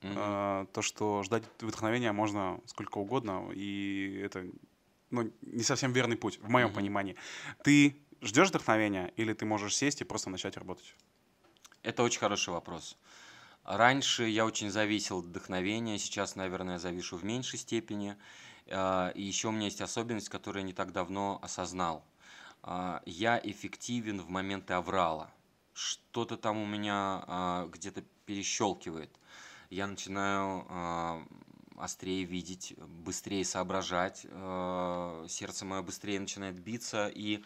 Mm-hmm. То, что ждать вдохновения можно сколько угодно, и это ну, не совсем верный путь, в моем mm-hmm. понимании. Ты ждешь вдохновения, или ты можешь сесть и просто начать работать? Это очень хороший вопрос. Раньше я очень зависел от вдохновения, сейчас, наверное, завишу в меньшей степени. А, и еще у меня есть особенность, которую я не так давно осознал. А, я эффективен в моменты аврала. Что-то там у меня а, где-то перещелкивает. Я начинаю острее видеть, быстрее соображать, сердце мое быстрее начинает биться, и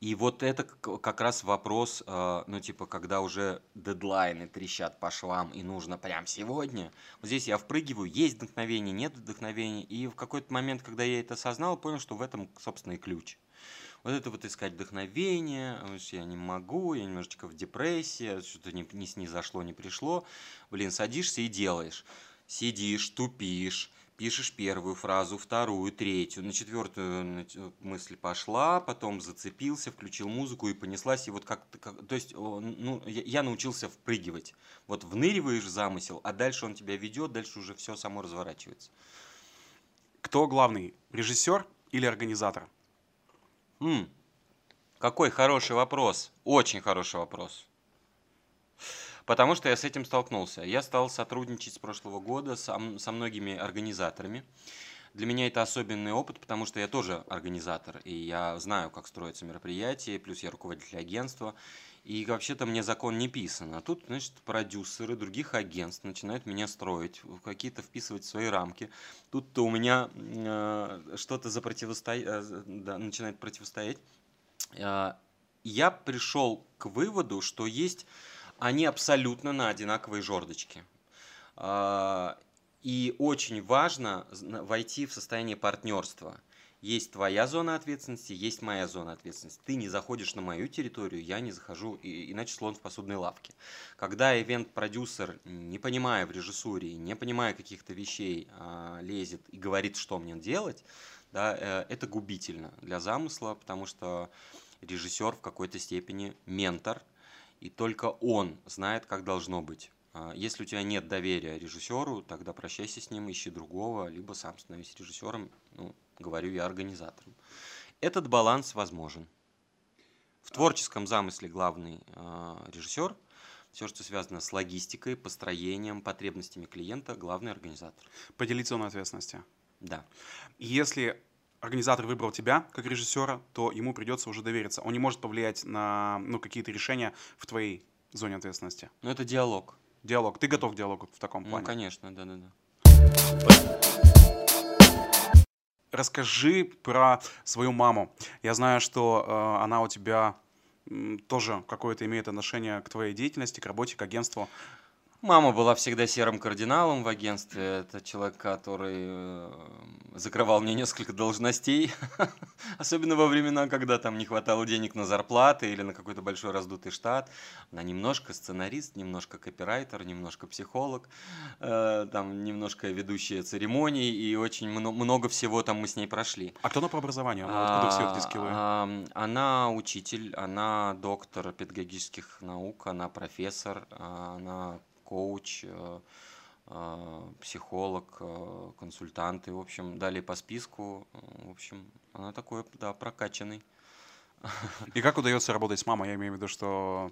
и вот это как раз вопрос, э, ну, типа, когда уже дедлайны трещат по швам, и нужно прям сегодня. Вот здесь я впрыгиваю, есть вдохновение, нет вдохновения. И в какой-то момент, когда я это осознал, понял, что в этом, собственно, и ключ. Вот это вот искать вдохновение, я не могу, я немножечко в депрессии, что-то не, не снизошло, не пришло. Блин, садишься и делаешь. Сидишь, тупишь, пишешь первую фразу, вторую, третью, на четвертую мысль пошла, потом зацепился, включил музыку и понеслась, и вот как, как то есть, ну, я научился впрыгивать. Вот вныриваешь в замысел, а дальше он тебя ведет, дальше уже все само разворачивается. Кто главный, режиссер или организатор? М, какой хороший вопрос, очень хороший вопрос. Потому что я с этим столкнулся. Я стал сотрудничать с прошлого года со, со многими организаторами. Для меня это особенный опыт, потому что я тоже организатор, и я знаю, как строятся мероприятия, плюс я руководитель агентства. И вообще-то мне закон не писан. А тут, значит, продюсеры других агентств начинают меня строить, какие-то вписывать в свои рамки. Тут-то у меня э, что-то за противостоя... э, да, начинает противостоять. Э, я пришел к выводу, что есть они абсолютно на одинаковой жердочке. А, и очень важно войти в состояние партнерства. Есть твоя зона ответственности, есть моя зона ответственности. Ты не заходишь на мою территорию, я не захожу, иначе слон в посудной лавке. Когда ивент-продюсер, не понимая в режиссуре, не понимая каких-то вещей, а, лезет и говорит, что мне делать, да, э, это губительно для замысла, потому что режиссер в какой-то степени ментор – и только он знает, как должно быть. А, если у тебя нет доверия режиссеру, тогда прощайся с ним, ищи другого, либо сам становись режиссером, ну, говорю я организатором. Этот баланс возможен. В творческом замысле главный э, режиссер, все, что связано с логистикой, построением, потребностями клиента, главный организатор. Поделить зону ответственности. Да. Если организатор выбрал тебя как режиссера, то ему придется уже довериться. Он не может повлиять на ну, какие-то решения в твоей зоне ответственности. Ну, это диалог. Диалог. Ты готов к диалогу в таком ну, плане? Ну, конечно, да-да-да. Расскажи про свою маму. Я знаю, что э, она у тебя тоже какое-то имеет отношение к твоей деятельности, к работе, к агентству. Мама была всегда серым кардиналом в агентстве. Это человек, который э, закрывал мне несколько должностей. [laughs] Особенно во времена, когда там не хватало денег на зарплаты или на какой-то большой раздутый штат. Она немножко сценарист, немножко копирайтер, немножко психолог, э, там немножко ведущая церемоний. И очень много всего там мы с ней прошли. А кто она по образованию? Откуда все эти скиллы? Она учитель, она доктор педагогических наук, она профессор, она коуч, э, э, психолог, э, консультанты, в общем, далее по списку, в общем, она такой, да, прокачанный. [laughs] И как удается работать с мамой? Я имею в виду, что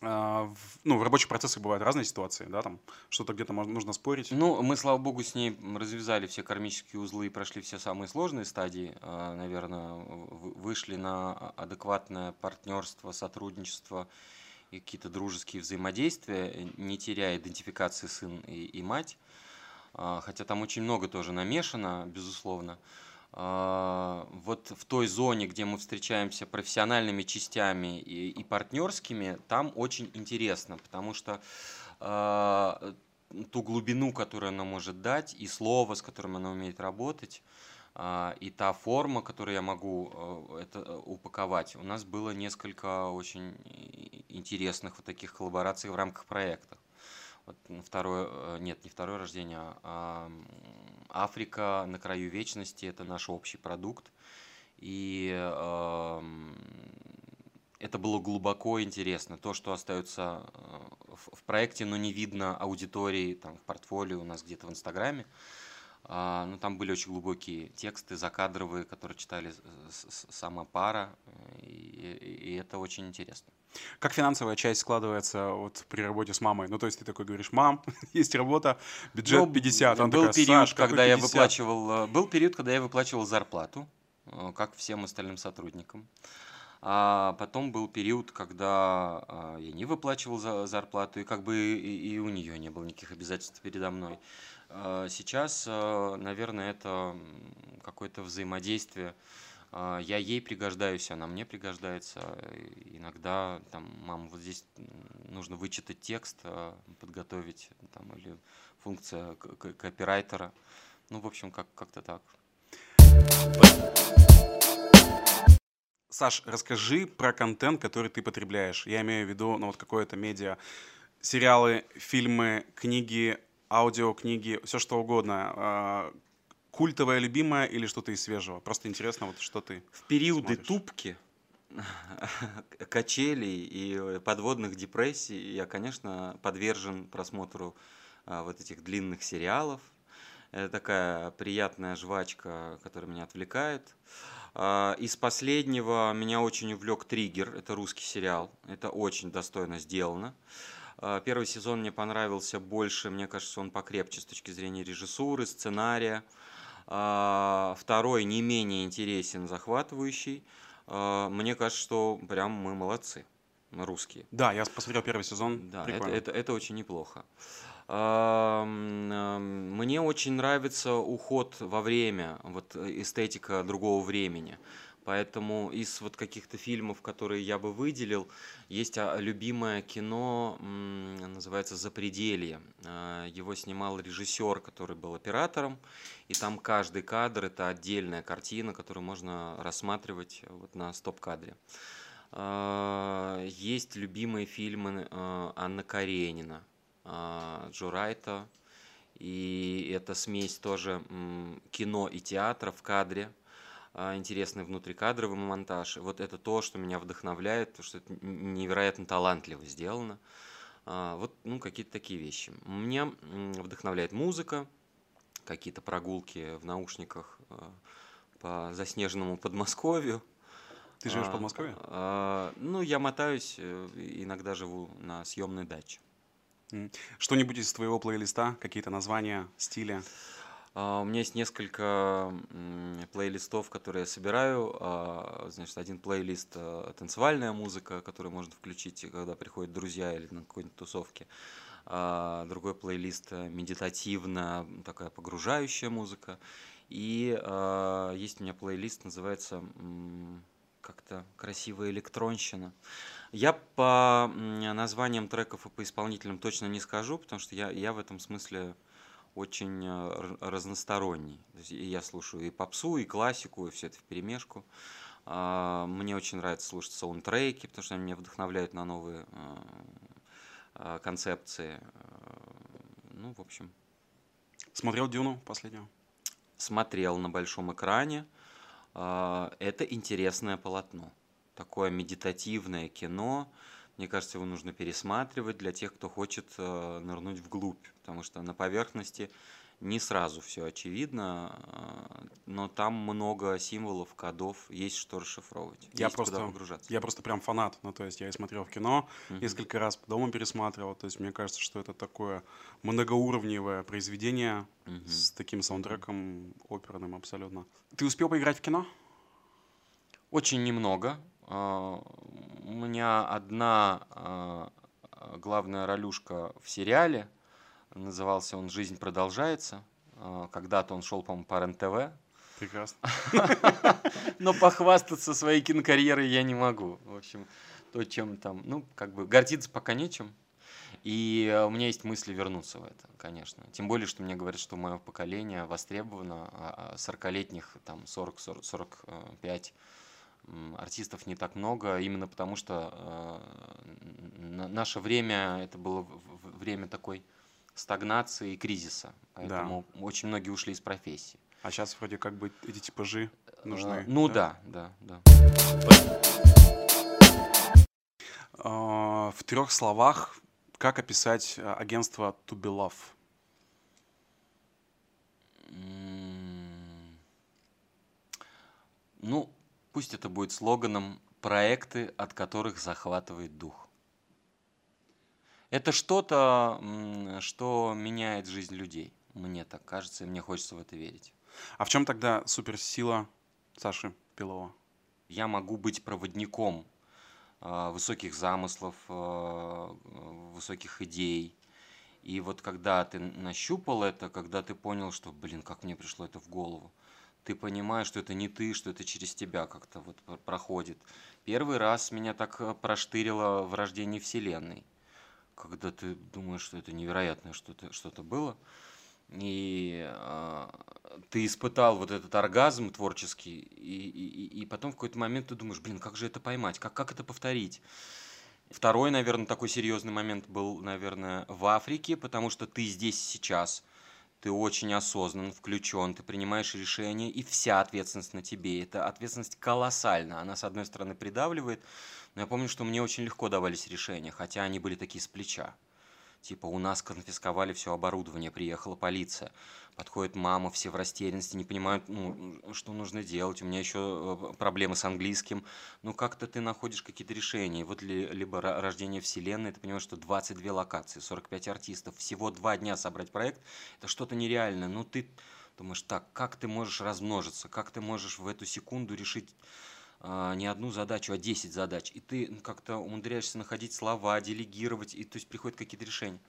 ну, в рабочих процессах бывают разные ситуации, да, там что-то где-то нужно спорить. Ну, мы, слава богу, с ней развязали все кармические узлы и прошли все самые сложные стадии, наверное, вышли на адекватное партнерство, сотрудничество и какие-то дружеские взаимодействия, не теряя идентификации сын и, и мать, а, хотя там очень много тоже намешано, безусловно. А, вот в той зоне, где мы встречаемся профессиональными частями и, и партнерскими, там очень интересно, потому что э, ту глубину, которую она может дать, и слово, с которым она умеет работать, э, и та форма, которую я могу э, это упаковать, у нас было несколько очень интересных вот таких коллабораций в рамках проекта. Вот второе, нет, не второе рождение, а Африка на краю вечности – это наш общий продукт. И э, это было глубоко интересно. То, что остается э, в проекте, но не видно аудитории там, в портфолио у нас где-то в Инстаграме. А, ну, там были очень глубокие тексты, закадровые, которые читали сама пара, и, и это очень интересно. Как финансовая часть складывается вот при работе с мамой? Ну, то есть ты такой говоришь, мам, [laughs] есть работа, бюджет ну, 50. Он был такая, период, когда я выплачивал, э, был период, когда я выплачивал зарплату, э, как всем остальным сотрудникам. А потом был период, когда а, я не выплачивал за зарплату, и как бы и, и у нее не было никаких обязательств передо мной. А сейчас, э, наверное, это какое-то взаимодействие а, я ей пригождаюсь, она мне пригождается. Иногда там, мам, вот здесь нужно вычитать текст, а, подготовить, там, или функция копирайтера. Ну, в общем, как- как-то так. Саш, расскажи про контент, который ты потребляешь. Я имею в виду, ну, вот какое-то медиа, сериалы, фильмы, книги, аудиокниги, все что угодно. А, культовая, любимая или что-то из свежего? Просто интересно, вот что ты В периоды смотришь. тупки, [laughs] качелей и подводных депрессий я, конечно, подвержен просмотру а, вот этих длинных сериалов. Это такая приятная жвачка, которая меня отвлекает. А, из последнего меня очень увлек «Триггер». Это русский сериал. Это очень достойно сделано. А, первый сезон мне понравился больше, мне кажется, он покрепче с точки зрения режиссуры, сценария. А, второй не менее интересен, захватывающий. А, мне кажется, что прям мы молодцы, русские. Да, я посмотрел первый сезон. Да, это, это, это очень неплохо. Мне очень нравится уход во время, вот эстетика другого времени. Поэтому из вот каких-то фильмов, которые я бы выделил, есть а, любимое кино, называется «Запределье». А, его снимал режиссер, который был оператором, и там каждый кадр – это отдельная картина, которую можно рассматривать вот на стоп-кадре. А, есть любимые фильмы Анна Каренина, Джо Райта, и это смесь тоже кино и театра в кадре – интересный внутрикадровый монтаж. Вот это то, что меня вдохновляет, то, что это невероятно талантливо сделано. А, вот, ну, какие-то такие вещи. Меня вдохновляет музыка, какие-то прогулки в наушниках а, по заснеженному Подмосковью. Ты живешь в Подмосковье? ну, я мотаюсь, э, иногда живу на съемной даче. Что-нибудь из твоего плейлиста, какие-то названия, стиля? А, у меня есть несколько плейлистов, которые я собираю. А, значит, один плейлист а, танцевальная музыка, которую можно включить, когда приходят друзья или на какой-нибудь тусовке. Другой плейлист медитативная, такая погружающая музыка. И есть у меня плейлист, называется как-то красивая электронщина. Я по названиям треков и по исполнителям точно не скажу, потому что я, я в этом смысле очень э, разносторонний. Я слушаю и попсу, и классику, и все это в перемешку. А, мне очень нравится слушать саундтреки, потому что они меня вдохновляют на новые э, концепции. Ну, в общем. Смотрел Дюну последнего? Смотрел на большом экране. А, это интересное полотно. Такое медитативное кино, Мне кажется, его нужно пересматривать для тех, кто хочет нырнуть вглубь, потому что на поверхности не сразу все очевидно, э, но там много символов, кодов, есть что расшифровывать, Я есть куда просто, погружаться. я просто прям фанат. Ну, то есть я и смотрел в кино, Мгм. несколько раз по дому пересматривал. То есть мне кажется, что это такое многоуровневое произведение Мгм. с таким саундтреком оперным абсолютно. Ты успел поиграть в кино? Очень немного. А, У меня одна а, главная ролюшка в сериале. Назывался он «Жизнь продолжается». А, Когда-то он шел, по-моему, по РЕН-ТВ. Прекрасно. [laughs] Но похвастаться своей кинокарьерой я не могу. В общем, то, чем там, ну, как бы гордиться пока нечем. И э, у меня есть мысли вернуться в это, конечно. Тем более, что мне говорят, что мое поколение востребовано, а 40-летних, там, 40-45 артистов не так много, именно потому что э, на- наше время, это было время такой стагнации и кризиса. Поэтому очень многие ушли из профессии. А сейчас вроде как бы эти типажи нужны. Э, Ну да, да, да. А, В трех словах, как описать а, агентство To Be Love? Ну, пусть это будет слоганом проекты, от которых захватывает дух. Это что-то, что меняет жизнь людей. Мне так кажется, и мне хочется в это верить. А в чем тогда суперсила Саши Белова? Я могу быть проводником а, высоких замыслов, а, высоких идей. И вот когда ты нащупал это, когда ты понял, что, блин, как мне пришло это в голову, ты понимаешь, что это не ты, что это через тебя как-то вот пр- проходит. Первый раз меня так э, проштырило в рождении Вселенной, когда ты думаешь, что это невероятное что-то что было. И а, ты испытал вот этот оргазм творческий, и, и, и- потом в какой-то момент ты думаешь, блин, как же это поймать, как, как это повторить? Второй, наверное, такой серьезный момент был, наверное, в Африке, потому что ты здесь сейчас, ты очень осознан, включен, ты принимаешь решения, и вся ответственность на тебе. Это ответственность колоссальна. Она, с одной стороны, придавливает, но я помню, что мне очень легко давались решения, хотя они были такие с плеча. Типа, у нас конфисковали все оборудование, приехала полиция. Подходит мама, все в растерянности, не понимают, ну, что нужно делать. У меня еще э, проблемы с английским. Ну, как-то ты находишь какие-то решения. Вот ли, либо рождение вселенной, ты понимаешь, что 22 локации, 45 артистов, всего два дня собрать проект, это что-то нереальное. Ну, ты думаешь, так, как ты можешь размножиться, как ты можешь в эту секунду решить не одну задачу, а 10 задач. И ты как-то умудряешься находить слова, делегировать, и то есть приходят какие-то решения.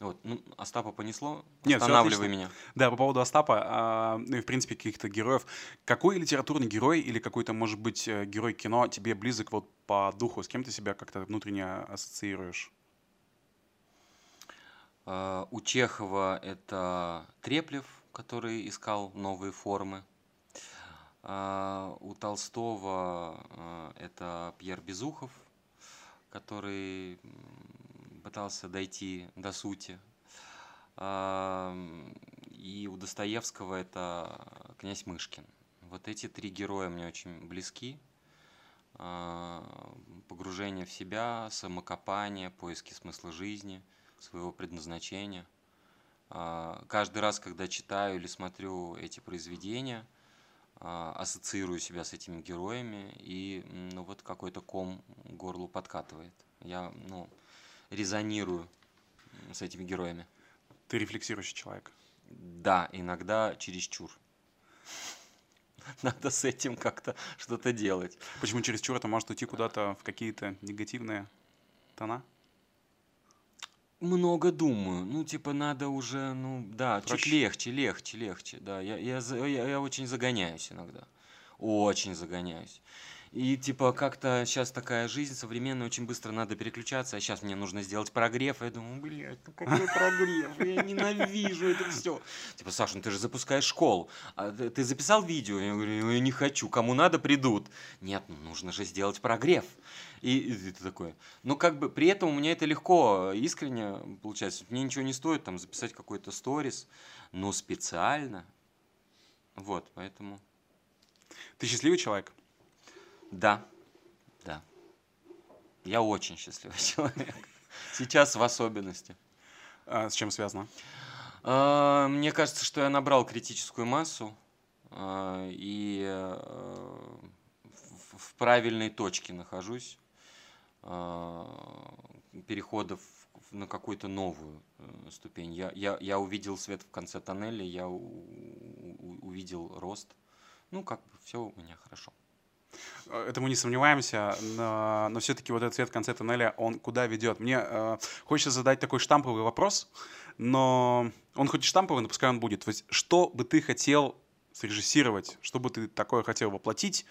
Вот, ну, Остапа понесло, Нет, останавливай меня. Да, по поводу Остапа, а, ну и в принципе каких-то героев. Какой литературный герой или какой-то, может быть, э, герой кино тебе близок вот по духу? С кем ты себя как-то внутренне ассоциируешь? А, У Чехова это Треплев, который искал новые формы. А, У Толстого а, это Пьер Безухов, который пытался дойти до сути. А, И у Достоевского это князь Мышкин. Вот эти три героя мне очень близки. Погружение в себя, самокопание, поиски смысла жизни, своего предназначения. Каждый раз, когда читаю или смотрю эти произведения, ассоциирую себя с этими героями, и ну, вот какой-то ком горлу подкатывает. Я ну, резонирую с этими героями. Ты рефлексирующий человек. Да, иногда чересчур. [laughs] Надо с этим как-то что-то делать. Почему чересчур это может уйти куда-то в какие-то негативные тона? Много думаю. Ну, типа, надо уже, ну, да, чуть Проще. легче, легче, легче. Да, я, я, я, я очень загоняюсь иногда. Очень загоняюсь. И, типа, как-то сейчас такая жизнь современная, очень быстро надо переключаться, а сейчас мне нужно сделать прогрев. а Я думаю, блядь, ну какой прогрев? Я ненавижу это все. Типа, Саша, ну ты же запускаешь школу. А ты, записал видео? Я говорю, «Ну, я не хочу. Кому надо, придут. Нет, ну нужно же сделать прогрев. И, и ты такой. Ну, как бы, при этом у меня это легко, искренне получается. Мне ничего не стоит там записать какой-то сторис, но специально. Вот, поэтому, Ты счастливый человек? Да, да. Я очень счастливый [laughs] человек. Сейчас в особенности. А, с чем связано? А, мне кажется, что я набрал критическую массу а, и э, в правильной точке нахожусь переходов на какую-то новую э, ступень. Я, я, я увидел свет в конце тоннеля, я у, у, увидел рост. Ну, как бы все у меня хорошо. Э, это мы не сомневаемся, но, но все-таки вот этот свет в конце тоннеля, он куда ведет? Мне э, хочется задать такой штамповый вопрос, но он хоть и штамповый, но пускай он будет. То есть, что бы ты хотел срежиссировать, что бы ты такое хотел воплотить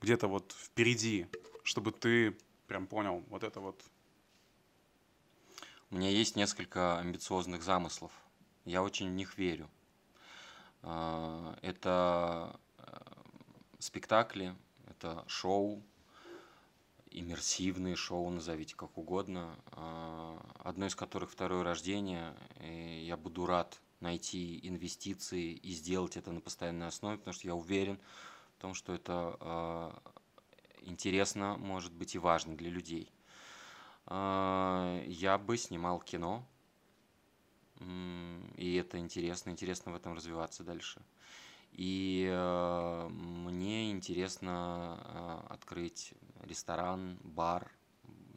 где-то вот впереди, чтобы ты прям понял вот это вот у меня есть несколько амбициозных замыслов. Я очень в них верю. А, это э, спектакли, это шоу, иммерсивные шоу, назовите как угодно. А, одно из которых второе рождение. И я буду рад найти инвестиции и сделать это на постоянной основе, потому что я уверен в том, что это а, интересно, может быть и важно для людей. А, я бы снимал кино. И это интересно, интересно в этом развиваться дальше. И э, мне интересно э, открыть ресторан, бар,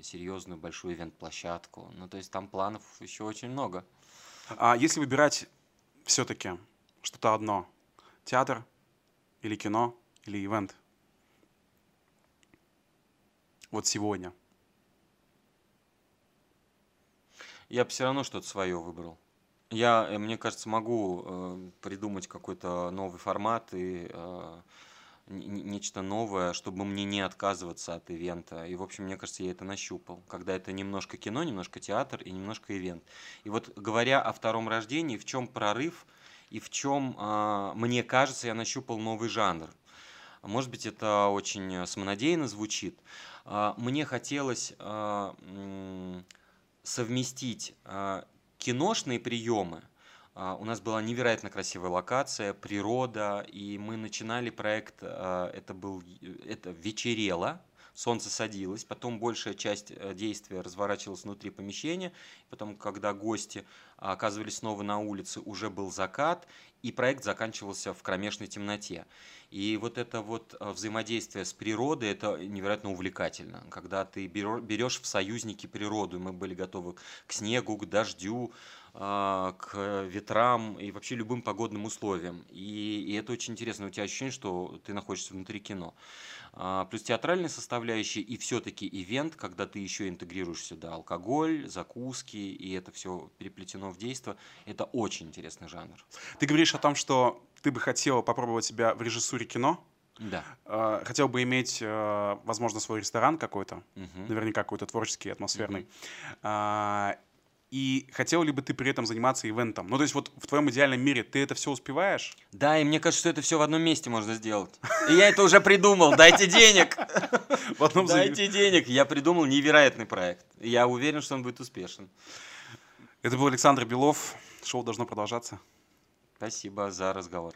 серьезную большую ивент-площадку. Ну, то есть там планов еще очень много. А если выбирать все-таки что-то одно, театр или кино или ивент? Вот сегодня – я бы все равно что-то свое выбрал. Я, э, мне кажется, могу э, придумать какой-то новый формат и э, нечто новое, чтобы мне не отказываться от ивента. И, в общем, мне кажется, я это нащупал. Когда это немножко кино, немножко театр и немножко ивент. И вот говоря о втором рождении, в чем прорыв и в чем, э, мне кажется, я нащупал новый жанр. Может быть, это очень самонадеянно звучит. Э, мне хотелось... Э, совместить а, киношные приемы. А, у нас была невероятно красивая локация, природа, и мы начинали проект, а, это был, это вечерело, солнце садилось, потом большая часть э, действия разворачивалась внутри помещения, потом, когда гости оказывались снова на улице, уже был закат, и проект заканчивался в кромешной темноте. И вот это вот э, взаимодействие с природой, это невероятно увлекательно, когда ты берешь в союзники природу, мы были готовы к снегу, к дождю, а, к ветрам и вообще любым погодным условиям. И, и это очень интересно. У тебя ощущение, что ты находишься внутри кино. А, плюс театральная составляющая и все-таки ивент, когда ты еще интегрируешь сюда алкоголь, закуски, и это все переплетено в действие. Это очень интересный жанр. Ты говоришь о том, что ты бы хотел попробовать себя в режиссуре кино. Да. А, хотел бы иметь, возможно, свой ресторан какой-то, угу. наверняка какой-то творческий, атмосферный. Угу. И хотел ли бы ты при этом заниматься ивентом? Ну, то есть вот в твоем идеальном мире ты это все успеваешь? Да, и мне кажется, что это все в одном месте можно сделать. И я это уже придумал. Дайте денег. [laughs] Дайте денег. Я придумал невероятный проект. Я уверен, что он будет успешен. Это был Александр Белов. Шоу должно продолжаться. Спасибо за разговор.